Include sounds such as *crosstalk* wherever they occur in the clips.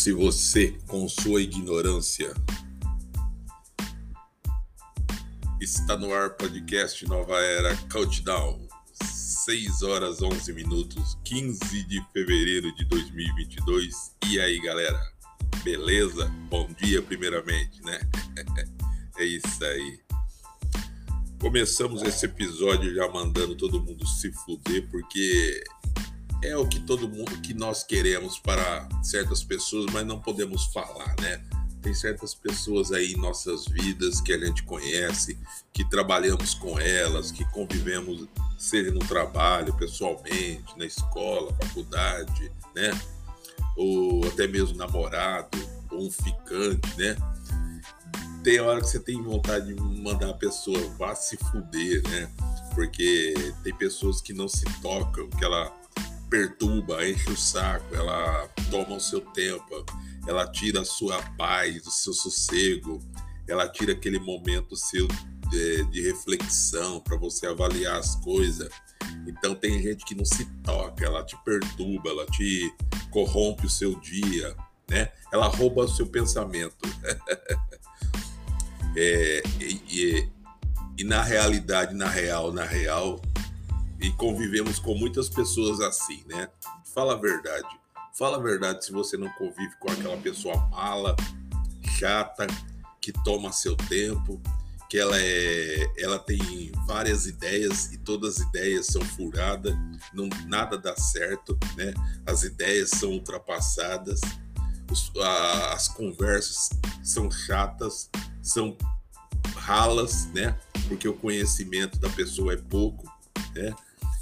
Foda-se você com sua ignorância. Está no ar podcast Nova Era Countdown. 6 horas 11 minutos, 15 de fevereiro de 2022. E aí, galera? Beleza? Bom dia, primeiramente, né? *laughs* é isso aí. Começamos esse episódio já mandando todo mundo se fuder, porque é o que todo mundo que nós queremos para certas pessoas, mas não podemos falar, né? Tem certas pessoas aí em nossas vidas que a gente conhece, que trabalhamos com elas, que convivemos, seja no trabalho, pessoalmente, na escola, faculdade, né? Ou até mesmo namorado, ou um ficante, né? Tem hora que você tem vontade de mandar a pessoa vá se fuder, né? Porque tem pessoas que não se tocam, que ela perturba, enche o saco, ela toma o seu tempo, ela tira a sua paz, o seu sossego, ela tira aquele momento seu de, de reflexão para você avaliar as coisas. Então tem gente que não se toca, ela te perturba, ela te corrompe o seu dia, né? Ela rouba o seu pensamento. *laughs* é, e, e, e na realidade, na real, na real, e convivemos com muitas pessoas assim, né? Fala a verdade. Fala a verdade se você não convive com aquela pessoa mala, chata, que toma seu tempo, que ela é, ela tem várias ideias e todas as ideias são furadas, não nada dá certo, né? As ideias são ultrapassadas, os, a, as conversas são chatas, são ralas, né? Porque o conhecimento da pessoa é pouco, né?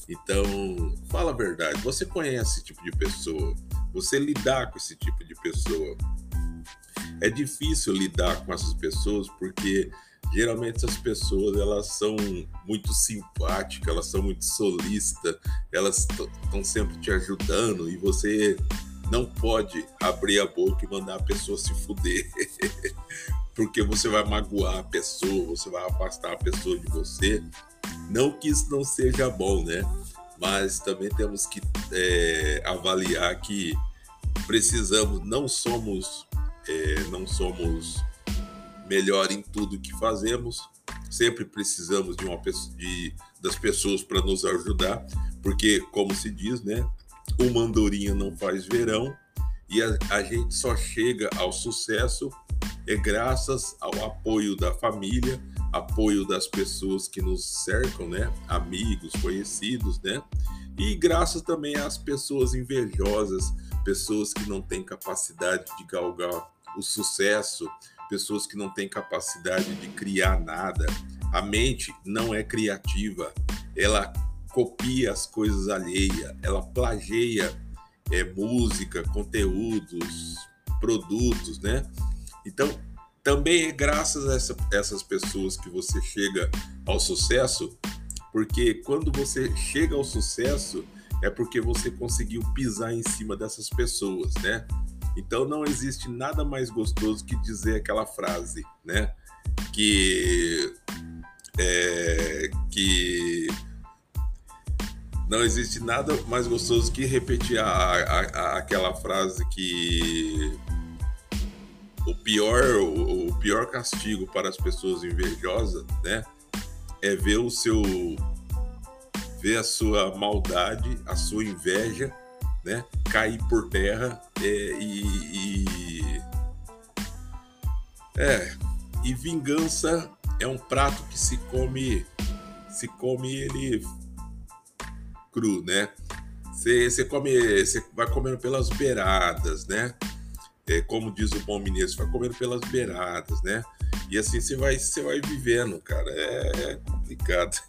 Então, fala a verdade. Você conhece esse tipo de pessoa? Você lidar com esse tipo de pessoa? É difícil lidar com essas pessoas porque geralmente essas pessoas elas são muito simpáticas, elas são muito solistas, elas estão sempre te ajudando e você não pode abrir a boca e mandar a pessoa se fuder. *laughs* porque você vai magoar a pessoa, você vai afastar a pessoa de você não que isso não seja bom, né? Mas também temos que é, avaliar que precisamos, não somos, é, não somos melhor em tudo que fazemos. Sempre precisamos de uma de, das pessoas para nos ajudar, porque como se diz, né? Uma andorinha não faz verão e a, a gente só chega ao sucesso é graças ao apoio da família, apoio das pessoas que nos cercam, né? Amigos, conhecidos, né? E graças também às pessoas invejosas, pessoas que não têm capacidade de galgar o sucesso, pessoas que não têm capacidade de criar nada. A mente não é criativa, ela copia as coisas alheias, ela plageia é, música, conteúdos, produtos, né? Então, também é graças a essa, essas pessoas que você chega ao sucesso, porque quando você chega ao sucesso é porque você conseguiu pisar em cima dessas pessoas, né? Então não existe nada mais gostoso que dizer aquela frase, né? Que é, que não existe nada mais gostoso que repetir a, a, a, aquela frase que o pior, o, o pior castigo para as pessoas invejosas, né, é ver o seu, ver a sua maldade, a sua inveja, né, cair por terra é, e, e é e vingança é um prato que se come se come ele cru, né? Você come, você vai comendo pelas beiradas, né? É, como diz o bom mineiro, você vai comendo pelas beiradas, né? E assim você vai, você vai vivendo, cara. É, é complicado. *laughs*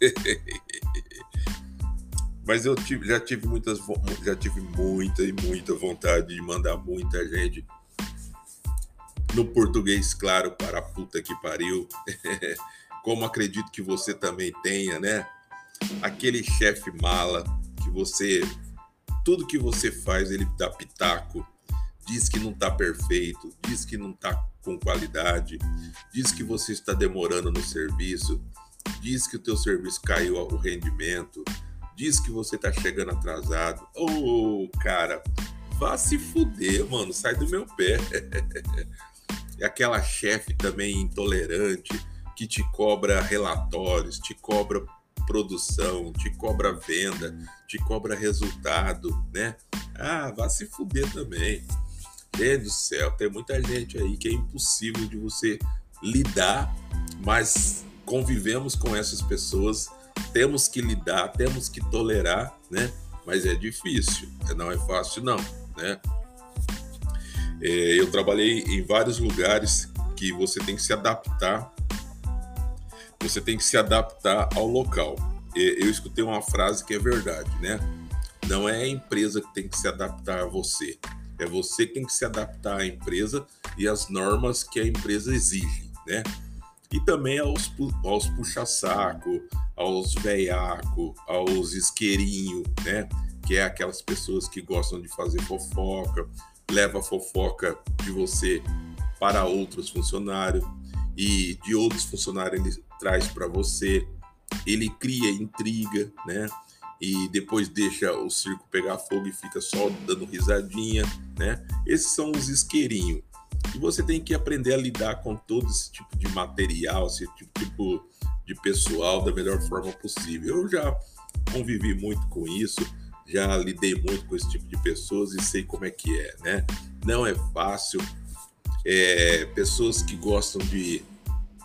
Mas eu tive, já tive muitas, já tive muita e muita vontade de mandar muita gente no português, claro, para a puta que pariu. *laughs* Como acredito que você também tenha, né? Aquele chefe mala que você, tudo que você faz, ele dá pitaco diz que não está perfeito, diz que não está com qualidade, diz que você está demorando no serviço, diz que o teu serviço caiu o rendimento, diz que você está chegando atrasado. Ô, oh, cara, vá se fuder, mano, sai do meu pé. *laughs* é aquela chefe também intolerante que te cobra relatórios, te cobra produção, te cobra venda, te cobra resultado, né? Ah, vá se fuder também. Gente do céu, tem muita gente aí que é impossível de você lidar, mas convivemos com essas pessoas, temos que lidar, temos que tolerar, né? Mas é difícil, não é fácil não, né? É, eu trabalhei em vários lugares que você tem que se adaptar você tem que se adaptar ao local. Eu escutei uma frase que é verdade, né? Não é a empresa que tem que se adaptar a você, é você que tem que se adaptar à empresa e às normas que a empresa exige, né? E também aos, aos puxa-saco, aos veiaco, aos isqueirinho, né? Que é aquelas pessoas que gostam de fazer fofoca, leva a fofoca de você para outros funcionários e de outros funcionários ele traz para você. Ele cria intriga, né? E depois deixa o circo pegar fogo e fica só dando risadinha, né? Esses são os isqueirinhos. E você tem que aprender a lidar com todo esse tipo de material, esse tipo de pessoal da melhor forma possível. Eu já convivi muito com isso, já lidei muito com esse tipo de pessoas e sei como é que é, né? Não é fácil. É, pessoas que gostam de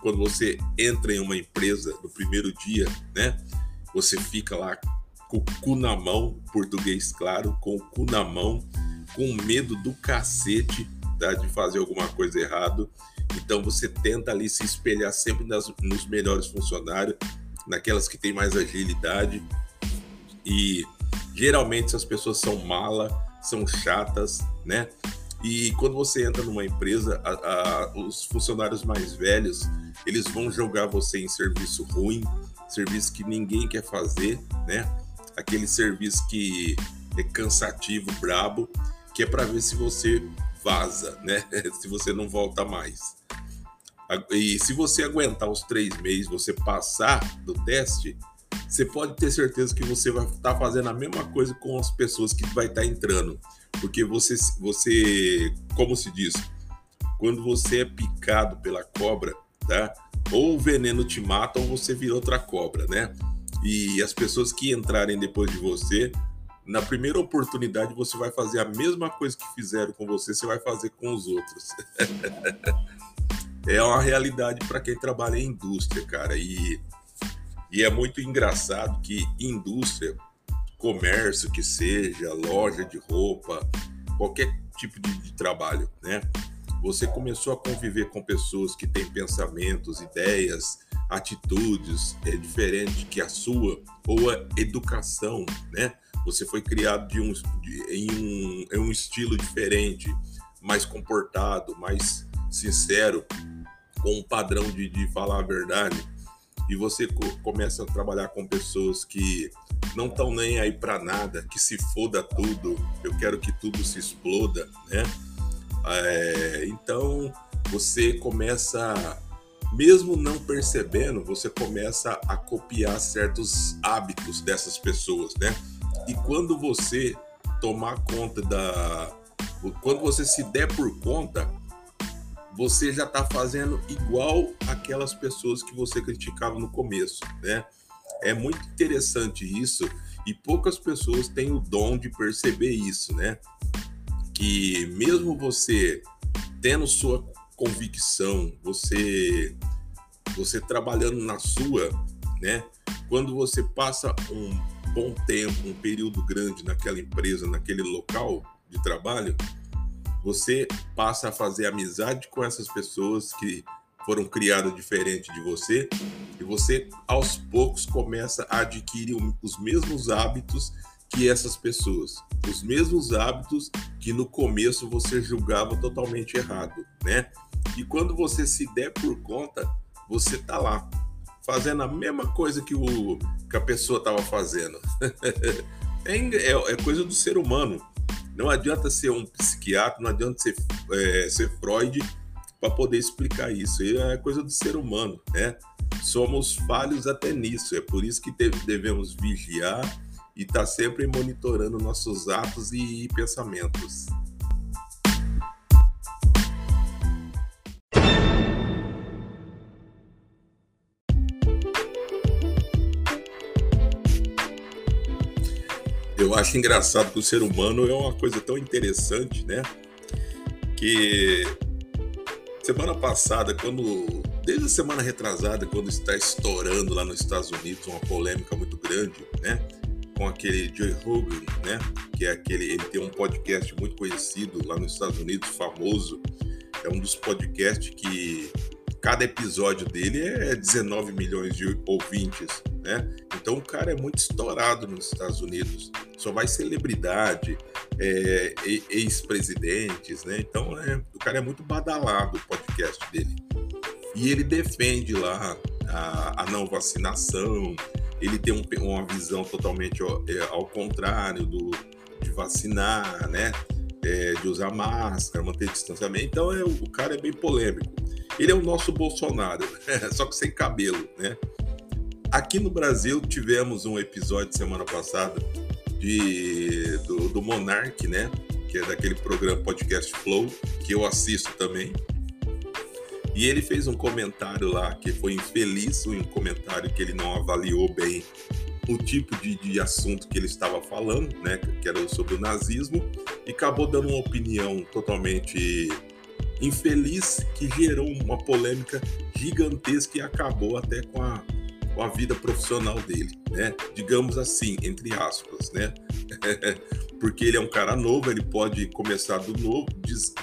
quando você entra em uma empresa no primeiro dia, né? Você fica lá com o cu na mão, português claro, com o cu na mão, com medo do cacete tá, de fazer alguma coisa errado. Então você tenta ali se espelhar sempre nas, nos melhores funcionários, naquelas que têm mais agilidade. E geralmente essas pessoas são mala, são chatas, né? E quando você entra numa empresa, a, a, os funcionários mais velhos, eles vão jogar você em serviço ruim, serviço que ninguém quer fazer, né? Aquele serviço que é cansativo, brabo, que é para ver se você vaza, né? *laughs* se você não volta mais. E se você aguentar os três meses, você passar do teste, você pode ter certeza que você vai estar tá fazendo a mesma coisa com as pessoas que vai estar tá entrando porque você, você, como se diz, quando você é picado pela cobra, tá? Ou o veneno te mata ou você vira outra cobra, né? E as pessoas que entrarem depois de você, na primeira oportunidade você vai fazer a mesma coisa que fizeram com você, você vai fazer com os outros. *laughs* é uma realidade para quem trabalha em indústria, cara. E, e é muito engraçado que indústria comércio que seja, loja de roupa, qualquer tipo de, de trabalho, né? Você começou a conviver com pessoas que têm pensamentos, ideias, atitudes é, diferentes que a sua ou a educação, né? Você foi criado de um, de, em, um, em um estilo diferente, mais comportado, mais sincero, com um padrão de, de falar a verdade. E você co começa a trabalhar com pessoas que não estão nem aí para nada, que se foda tudo, eu quero que tudo se exploda, né? É, então você começa, mesmo não percebendo, você começa a copiar certos hábitos dessas pessoas, né? E quando você tomar conta da. Quando você se der por conta, você já está fazendo igual aquelas pessoas que você criticava no começo, né? É muito interessante isso e poucas pessoas têm o dom de perceber isso, né? Que mesmo você tendo sua convicção, você você trabalhando na sua, né? Quando você passa um bom tempo, um período grande naquela empresa, naquele local de trabalho, você passa a fazer amizade com essas pessoas que foram criadas diferente de você e você aos poucos começa a adquirir os mesmos hábitos que essas pessoas, os mesmos hábitos que no começo você julgava totalmente errado, né? E quando você se der por conta, você tá lá fazendo a mesma coisa que, o, que a pessoa estava fazendo. *laughs* é, é, é, coisa do ser humano. Não adianta ser um psiquiatra, não adianta ser, é, ser Freud para poder explicar isso. É coisa do ser humano, né? Somos falhos até nisso. É por isso que devemos vigiar e está sempre monitorando nossos atos e pensamentos. Eu acho engraçado que o ser humano é uma coisa tão interessante, né? Que semana passada, quando desde a semana retrasada, quando está estourando lá nos Estados Unidos uma polêmica muito grande, né? Com aquele Joe Rogan, né? Que é aquele, ele tem um podcast muito conhecido lá nos Estados Unidos, famoso. É um dos podcasts que cada episódio dele é 19 milhões de ouvintes, né? Então o cara é muito estourado nos Estados Unidos. Só vai celebridade, é, ex-presidentes, né? Então é, o cara é muito badalado o podcast dele. E ele defende lá a, a não vacinação, ele tem um, uma visão totalmente ao, é, ao contrário do, de vacinar, né? É, de usar máscara, manter distanciamento. Então é, o cara é bem polêmico. Ele é o nosso Bolsonaro, *laughs* só que sem cabelo, né? Aqui no Brasil tivemos um episódio semana passada de, do, do Monark, né? Que é daquele programa Podcast Flow, que eu assisto também. E ele fez um comentário lá que foi infeliz, um comentário que ele não avaliou bem o tipo de, de assunto que ele estava falando, né? Que era sobre o nazismo, e acabou dando uma opinião totalmente infeliz que gerou uma polêmica gigantesca e acabou até com a, com a vida profissional dele, né? Digamos assim, entre aspas, né? *laughs* Porque ele é um cara novo, ele pode começar do novo,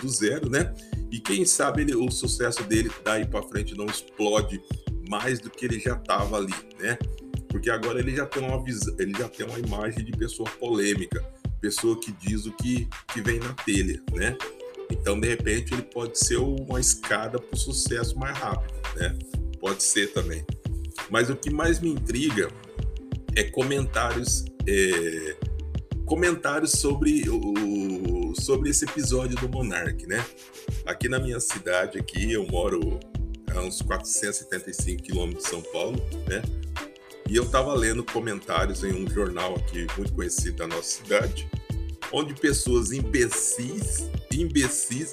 do zero, né? E quem sabe ele, o sucesso dele daí para frente não explode mais do que ele já estava ali, né? Porque agora ele já tem uma visão, ele já tem uma imagem de pessoa polêmica, pessoa que diz o que, que vem na telha, né? Então, de repente, ele pode ser uma escada para o sucesso mais rápido, né? Pode ser também. Mas o que mais me intriga é comentários, é, comentários sobre o sobre esse episódio do Monark, né? Aqui na minha cidade, aqui eu moro a uns 475 quilômetros de São Paulo, né? E eu estava lendo comentários em um jornal aqui muito conhecido da nossa cidade, onde pessoas imbecis, imbecis,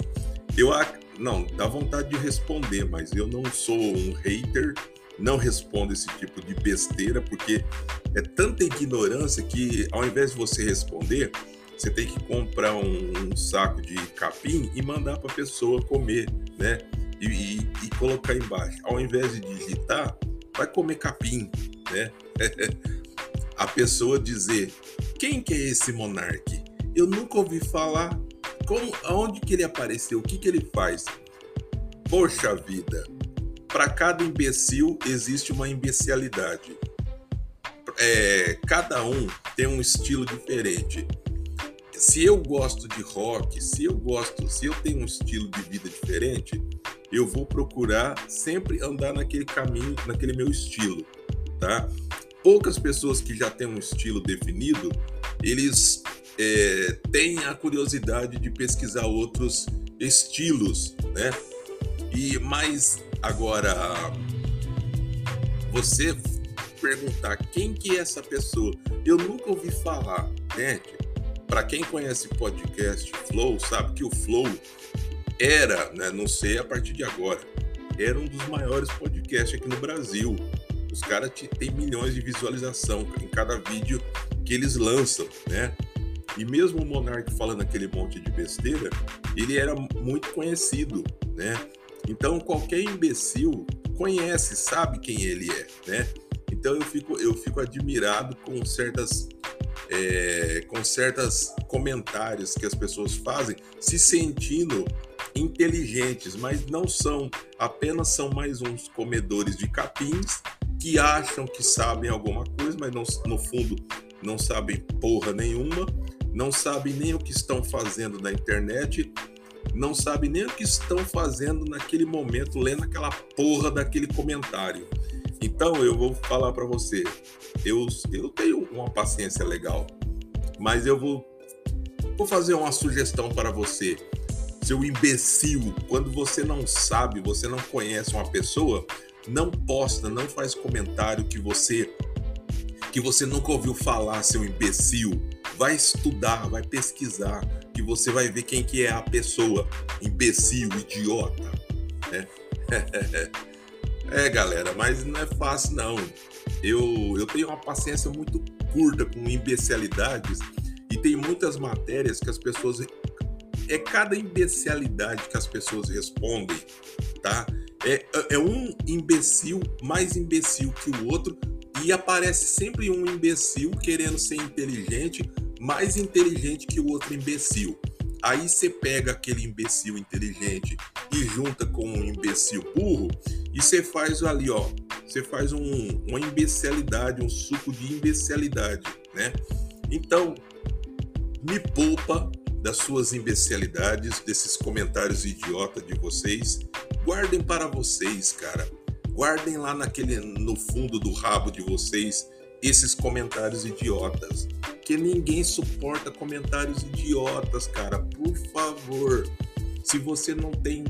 eu não, dá vontade de responder, mas eu não sou um hater, não respondo esse tipo de besteira, porque é tanta ignorância que ao invés de você responder, você tem que comprar um, um saco de capim e mandar para a pessoa comer, né? E, e, e, colocar embaixo. Ao invés de digitar, vai comer capim, né? *laughs* a pessoa dizer: quem que é esse monarque? Eu nunca ouvi falar. Como, aonde que ele apareceu? O que que ele faz? Poxa vida! Para cada imbecil existe uma imbecilidade. É, cada um tem um estilo diferente. Se eu gosto de rock, se eu gosto, se eu tenho um estilo de vida diferente, eu vou procurar sempre andar naquele caminho, naquele meu estilo, tá? Poucas pessoas que já têm um estilo definido, eles é, tem a curiosidade de pesquisar outros estilos, né? E mais agora você perguntar quem que é essa pessoa, eu nunca ouvi falar, né? Para quem conhece podcast Flow, sabe que o Flow era, né, não sei a partir de agora, era um dos maiores podcasts aqui no Brasil. Os caras têm milhões de visualização em cada vídeo que eles lançam, né? E mesmo o Monark falando aquele monte de besteira, ele era muito conhecido, né? Então qualquer imbecil conhece, sabe quem ele é, né? Então eu fico, eu fico admirado com certas é, com certos comentários que as pessoas fazem, se sentindo inteligentes, mas não são, apenas são mais uns comedores de capins que acham que sabem alguma coisa, mas não, no fundo não sabem porra nenhuma não sabem nem o que estão fazendo na internet, não sabem nem o que estão fazendo naquele momento, lendo aquela porra daquele comentário. Então eu vou falar para você, eu, eu tenho uma paciência legal, mas eu vou, vou fazer uma sugestão para você. Seu imbecil, quando você não sabe, você não conhece uma pessoa, não posta, não faz comentário que você que você nunca ouviu falar, seu imbecil. Vai estudar, vai pesquisar, que você vai ver quem que é a pessoa, imbecil, idiota, né? *laughs* é, galera, mas não é fácil não. Eu, eu tenho uma paciência muito curta com imbecilidades e tem muitas matérias que as pessoas é cada imbecilidade que as pessoas respondem, tá? É, é um imbecil mais imbecil que o outro e aparece sempre um imbecil querendo ser inteligente, mais inteligente que o outro imbecil. Aí você pega aquele imbecil inteligente e junta com um imbecil burro e você faz ali, ó, você faz um, uma imbecilidade, um suco de imbecilidade, né? Então, me poupa das suas imbecilidades, desses comentários idiota de vocês. Guardem para vocês, cara. Guardem lá naquele no fundo do rabo de vocês esses comentários idiotas. Que ninguém suporta comentários idiotas, cara. Por favor. Se você não tem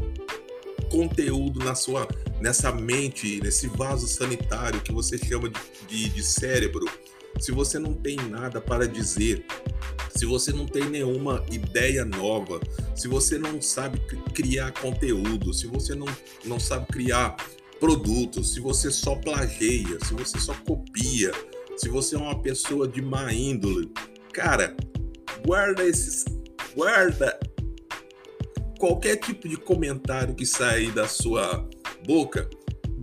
conteúdo na sua nessa mente, nesse vaso sanitário que você chama de, de, de cérebro, se você não tem nada para dizer, se você não tem nenhuma ideia nova, se você não sabe criar conteúdo, se você não, não sabe criar produtos, se você só plageia, se você só copia, se você é uma pessoa de má índole, cara, guarda esses. Guarda qualquer tipo de comentário que sair da sua boca,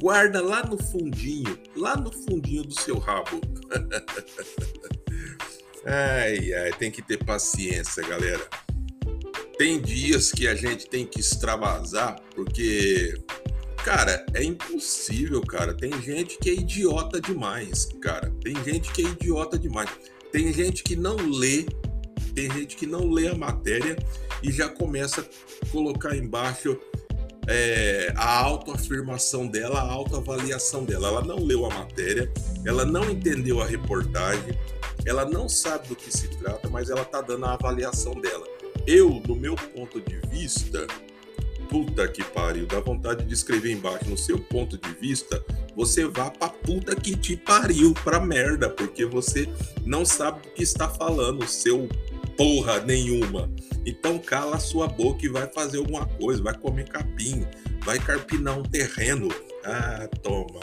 guarda lá no fundinho, lá no fundinho do seu rabo. *laughs* Ai, ai, tem que ter paciência, galera. Tem dias que a gente tem que extravasar, porque, cara, é impossível, cara. Tem gente que é idiota demais, cara. Tem gente que é idiota demais. Tem gente que não lê, tem gente que não lê a matéria e já começa a colocar embaixo é, a autoafirmação dela, a autoavaliação dela. Ela não leu a matéria, ela não entendeu a reportagem, ela não sabe do que se trata, mas ela tá dando a avaliação dela. Eu, do meu ponto de vista, puta que pariu, dá vontade de escrever embaixo, no seu ponto de vista, você vá pra puta que te pariu, pra merda, porque você não sabe do que está falando, seu porra nenhuma. Então cala a sua boca e vai fazer alguma coisa, vai comer capim, vai carpinar um terreno. Ah, toma.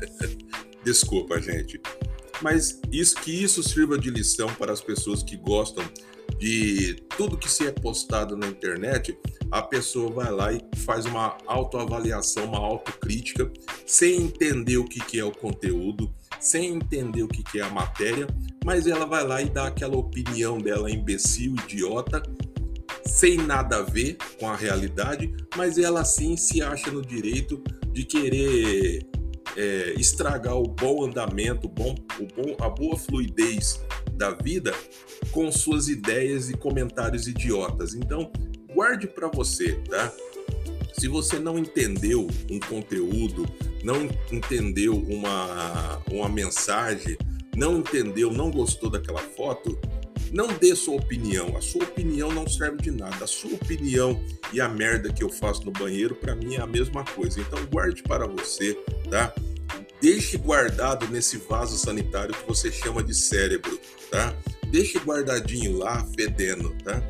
*laughs* Desculpa, gente mas isso que isso sirva de lição para as pessoas que gostam de tudo que se é postado na internet, a pessoa vai lá e faz uma autoavaliação, uma autocrítica, sem entender o que, que é o conteúdo, sem entender o que, que é a matéria, mas ela vai lá e dá aquela opinião dela imbecil, idiota, sem nada a ver com a realidade, mas ela sim se acha no direito de querer é, estragar o bom andamento, o bom, o bom, a boa fluidez da vida com suas ideias e comentários idiotas. Então, guarde para você, tá? Se você não entendeu um conteúdo, não entendeu uma, uma mensagem, não entendeu, não gostou daquela foto, não dê sua opinião. A sua opinião não serve de nada. A sua opinião e a merda que eu faço no banheiro, para mim é a mesma coisa. Então guarde para você, tá? Deixe guardado nesse vaso sanitário que você chama de cérebro, tá? Deixe guardadinho lá, fedendo, tá?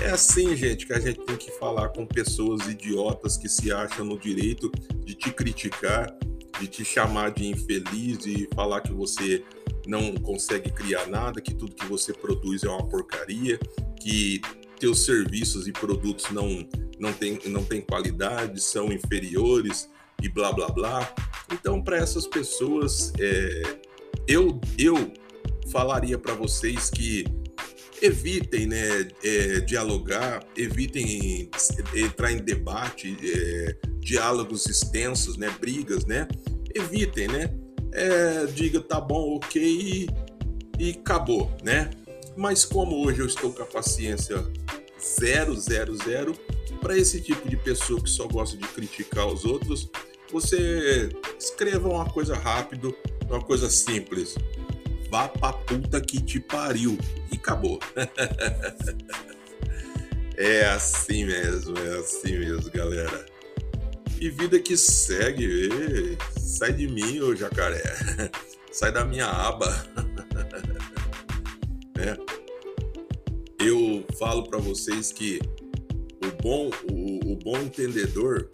É assim, gente, que a gente tem que falar com pessoas idiotas que se acham no direito de te criticar, de te chamar de infeliz e falar que você não consegue criar nada, que tudo que você produz é uma porcaria, que teus serviços e produtos não não tem, não tem qualidade, são inferiores e blá blá blá. Então, para essas pessoas, é, eu, eu falaria para vocês que evitem né, é, dialogar, evitem entrar em debate, é, diálogos extensos, né, brigas, né? Evitem, né? É, diga tá bom, ok e, e acabou, né? Mas como hoje eu estou com a paciência zero, zero, zero, para esse tipo de pessoa que só gosta de criticar os outros, você escreva uma coisa rápido, uma coisa simples. Vá pra puta que te pariu. E acabou. *laughs* é assim mesmo, é assim mesmo, galera. E vida que segue, sai de mim, ô jacaré. *laughs* sai da minha aba. *laughs* é. Eu falo para vocês que o bom, o, o bom entendedor,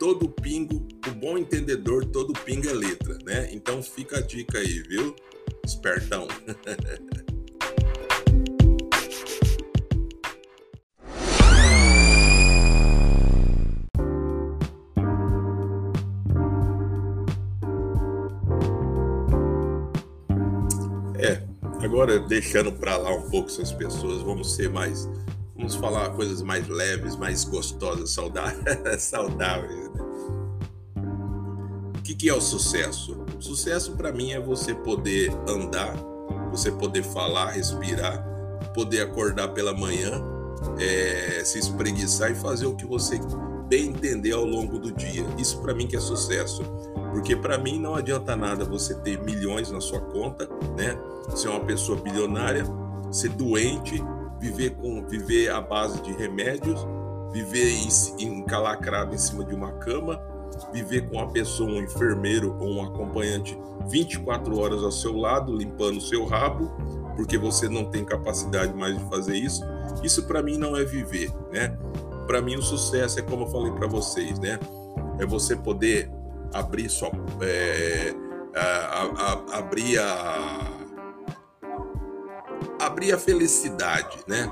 todo pingo, o bom entendedor, todo pingo é letra, né? Então fica a dica aí, viu? Espertão. *laughs* agora deixando para lá um pouco essas pessoas, vamos ser mais, vamos falar coisas mais leves, mais gostosas, saudáveis, *laughs* saudáveis. O que, é o sucesso? Sucesso para mim é você poder andar, você poder falar, respirar, poder acordar pela manhã, é, se espreguiçar e fazer o que você bem entender ao longo do dia. Isso para mim que é sucesso. Porque para mim não adianta nada você ter milhões na sua conta, né? Ser uma pessoa bilionária, ser doente, viver com viver à base de remédios, viver encalacrado em cima de uma cama, viver com uma pessoa, um enfermeiro ou um acompanhante 24 horas ao seu lado, limpando o seu rabo, porque você não tem capacidade mais de fazer isso. Isso para mim não é viver, né? Para mim o sucesso é como eu falei para vocês, né? É você poder abrir sua é, a, a, abrir a abrir a felicidade, né?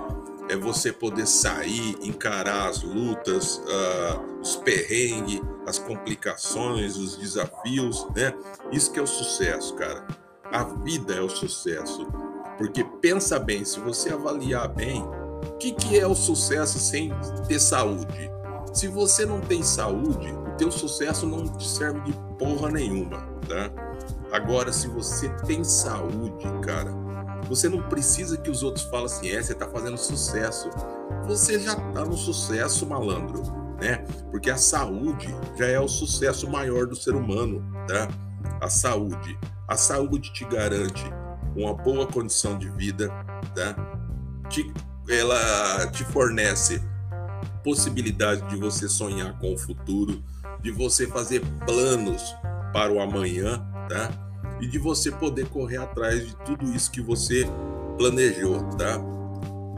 É você poder sair, encarar as lutas, uh, os perrengues, as complicações, os desafios, né? Isso que é o sucesso, cara. A vida é o sucesso. Porque pensa bem, se você avaliar bem, o que, que é o sucesso sem ter saúde? Se você não tem saúde, teu sucesso não te serve de porra nenhuma, tá? Agora, se você tem saúde, cara, você não precisa que os outros falem assim, é, você tá fazendo sucesso. Você já tá no sucesso, malandro, né? Porque a saúde já é o sucesso maior do ser humano, tá? A saúde. A saúde te garante uma boa condição de vida, tá? Te, ela te fornece possibilidade de você sonhar com o futuro, de você fazer planos para o amanhã, tá? E de você poder correr atrás de tudo isso que você planejou, tá?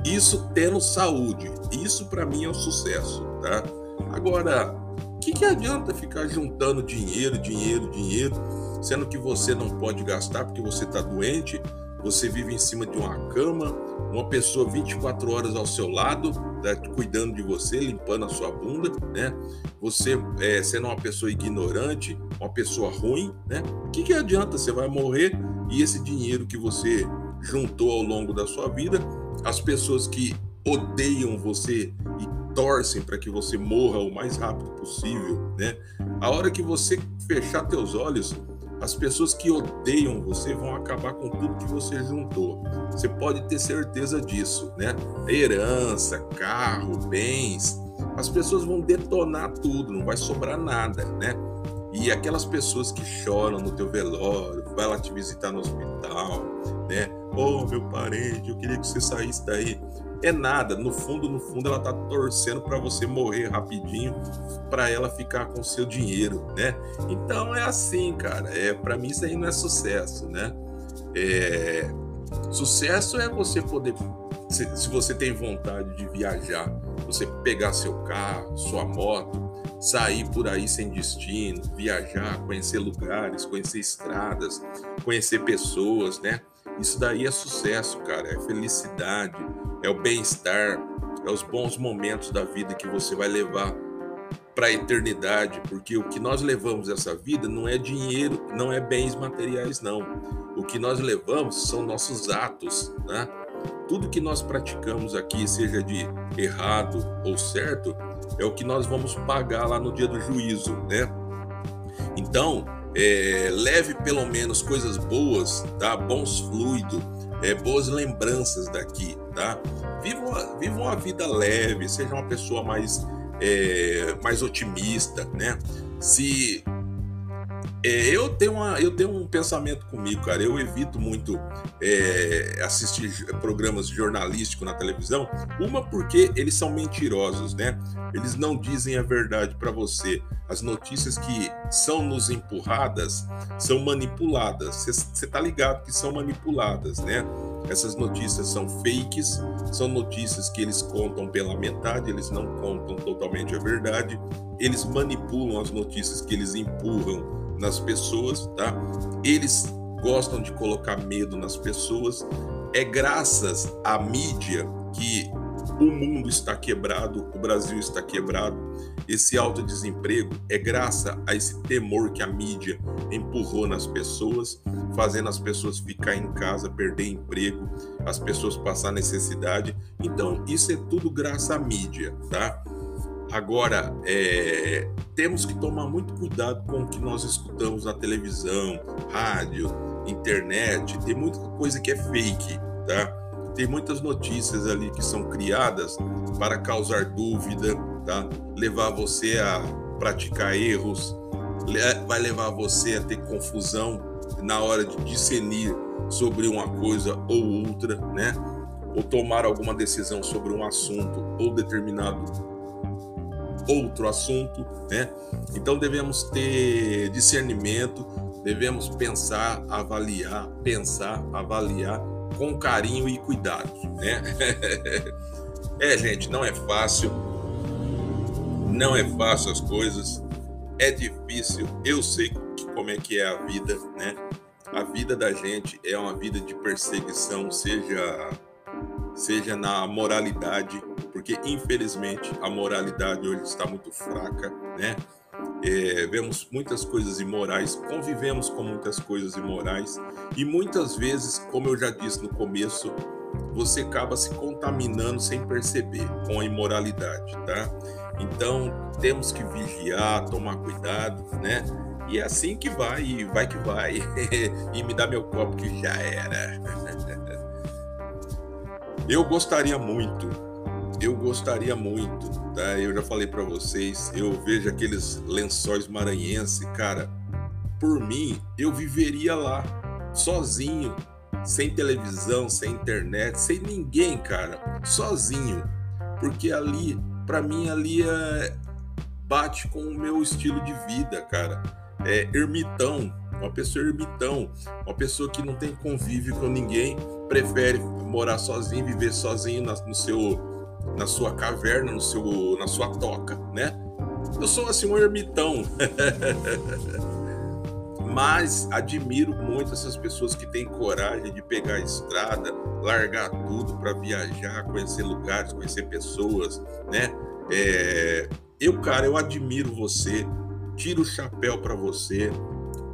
Isso tendo saúde, isso para mim é um sucesso, tá? Agora, o que, que adianta ficar juntando dinheiro, dinheiro, dinheiro, sendo que você não pode gastar porque você está doente, você vive em cima de uma cama, uma pessoa 24 horas ao seu lado, tá, cuidando de você, limpando a sua bunda, né? Você é, sendo uma pessoa ignorante, uma pessoa ruim, né? O que, que adianta? Você vai morrer e esse dinheiro que você juntou ao longo da sua vida, as pessoas que odeiam você e torcem para que você morra o mais rápido possível, né? A hora que você fechar teus olhos, as pessoas que odeiam você vão acabar com tudo que você juntou. Você pode ter certeza disso, né? Herança, carro, bens. As pessoas vão detonar tudo, não vai sobrar nada, né? E aquelas pessoas que choram no teu velório, vai lá te visitar no hospital, né? Oh, meu parente, eu queria que você saísse daí é nada. No fundo, no fundo, ela tá torcendo para você morrer rapidinho, para ela ficar com seu dinheiro, né? Então é assim, cara. É para mim isso aí não é sucesso, né? É, sucesso é você poder, se, se você tem vontade de viajar, você pegar seu carro, sua moto, sair por aí sem destino, viajar, conhecer lugares, conhecer estradas, conhecer pessoas, né? Isso daí é sucesso, cara, é felicidade, é o bem-estar, é os bons momentos da vida que você vai levar para a eternidade, porque o que nós levamos essa vida não é dinheiro, não é bens materiais, não. O que nós levamos são nossos atos, né? Tudo que nós praticamos aqui, seja de errado ou certo, é o que nós vamos pagar lá no dia do juízo, né? Então, é, leve pelo menos coisas boas, tá? Bons fluidos, é, boas lembranças daqui, tá? Viva uma, viva uma vida leve, seja uma pessoa mais, é, mais otimista, né? Se eu, tenho uma, eu tenho um pensamento comigo, cara. Eu evito muito é, assistir programas jornalísticos na televisão. Uma, porque eles são mentirosos, né? Eles não dizem a verdade para você. As notícias que são nos empurradas são manipuladas. Você tá ligado que são manipuladas, né? Essas notícias são fakes, são notícias que eles contam pela metade, eles não contam totalmente a verdade. Eles manipulam as notícias que eles empurram nas pessoas, tá? Eles gostam de colocar medo nas pessoas. É graças à mídia que o mundo está quebrado, o Brasil está quebrado. Esse alto desemprego é graças a esse temor que a mídia empurrou nas pessoas, fazendo as pessoas ficar em casa, perder emprego, as pessoas passar necessidade. Então, isso é tudo graças à mídia, tá? Agora, é, temos que tomar muito cuidado com o que nós escutamos na televisão, rádio, internet. Tem muita coisa que é fake, tá? Tem muitas notícias ali que são criadas para causar dúvida, tá? Levar você a praticar erros, vai levar você a ter confusão na hora de discernir sobre uma coisa ou outra, né? Ou tomar alguma decisão sobre um assunto ou determinado outro assunto, né? Então devemos ter discernimento, devemos pensar, avaliar, pensar, avaliar com carinho e cuidado, né? *laughs* é, gente, não é fácil. Não é fácil as coisas. É difícil. Eu sei como é que é a vida, né? A vida da gente é uma vida de perseguição, seja seja na moralidade, porque infelizmente a moralidade hoje está muito fraca, né? É, vemos muitas coisas imorais, convivemos com muitas coisas imorais e muitas vezes, como eu já disse no começo, você acaba se contaminando sem perceber com a imoralidade, tá? Então temos que vigiar, tomar cuidado, né? E é assim que vai, e vai que vai, *laughs* e me dá meu copo que já era. *laughs* Eu gostaria muito, eu gostaria muito, tá? Eu já falei para vocês, eu vejo aqueles lençóis maranhenses, cara. Por mim, eu viveria lá, sozinho, sem televisão, sem internet, sem ninguém, cara, sozinho. Porque ali, para mim, ali é... bate com o meu estilo de vida, cara. É ermitão, uma pessoa ermitão, uma pessoa que não tem convívio com ninguém, prefere morar sozinho, viver sozinho no seu, na sua caverna, no seu, na sua toca, né? Eu sou assim um ermitão. *laughs* Mas admiro muito essas pessoas que têm coragem de pegar a estrada, largar tudo para viajar, conhecer lugares, conhecer pessoas, né? É... Eu, cara, eu admiro você, tiro o chapéu para você,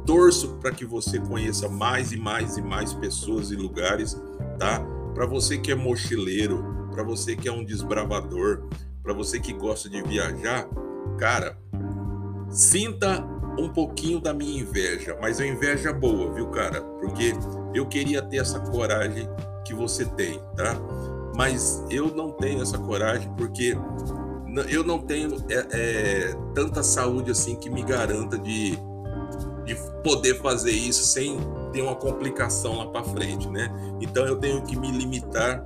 torço para que você conheça mais e mais e mais pessoas e lugares, tá? Para você que é mochileiro, para você que é um desbravador, para você que gosta de viajar, cara, sinta um pouquinho da minha inveja, mas é inveja boa, viu, cara? Porque eu queria ter essa coragem que você tem, tá? Mas eu não tenho essa coragem porque eu não tenho é, é, tanta saúde assim que me garanta de de poder fazer isso sem ter uma complicação lá para frente, né? Então eu tenho que me limitar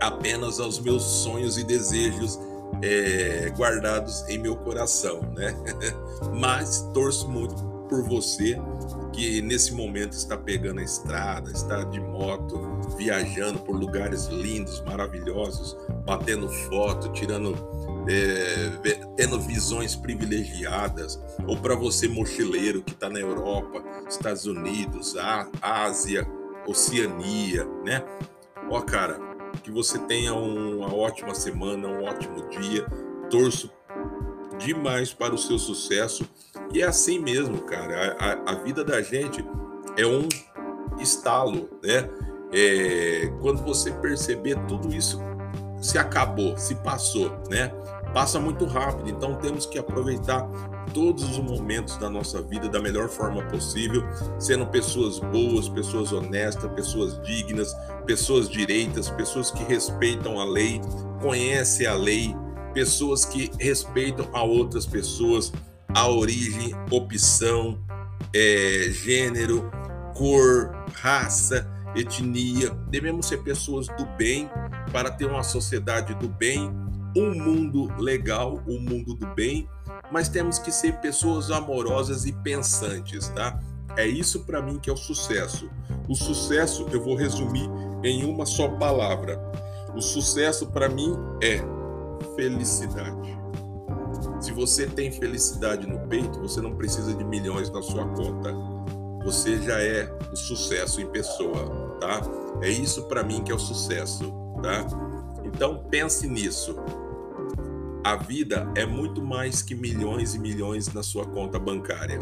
apenas aos meus sonhos e desejos é, guardados em meu coração, né? *laughs* Mas torço muito por você que nesse momento está pegando a estrada, está de moto, viajando por lugares lindos, maravilhosos, batendo foto, tirando é, tendo visões privilegiadas, ou para você mochileiro que está na Europa, Estados Unidos, Ásia, Oceania, né? Ó, cara, que você tenha uma ótima semana, um ótimo dia. Torço demais para o seu sucesso. E é assim mesmo, cara. A, a, a vida da gente é um estalo, né? É, quando você perceber tudo isso se acabou, se passou, né? Passa muito rápido, então temos que aproveitar todos os momentos da nossa vida da melhor forma possível, sendo pessoas boas, pessoas honestas, pessoas dignas, pessoas direitas, pessoas que respeitam a lei, conhecem a lei, pessoas que respeitam a outras pessoas, a origem, opção, é, gênero, cor, raça, etnia. Devemos ser pessoas do bem para ter uma sociedade do bem, um mundo legal, um mundo do bem, mas temos que ser pessoas amorosas e pensantes, tá? É isso para mim que é o sucesso. O sucesso eu vou resumir em uma só palavra. O sucesso para mim é felicidade. Se você tem felicidade no peito, você não precisa de milhões na sua conta. Você já é o sucesso em pessoa, tá? É isso para mim que é o sucesso, tá? Então pense nisso. A vida é muito mais que milhões e milhões na sua conta bancária.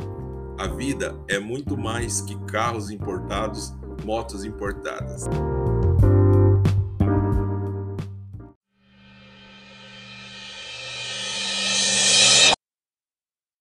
A vida é muito mais que carros importados, motos importadas.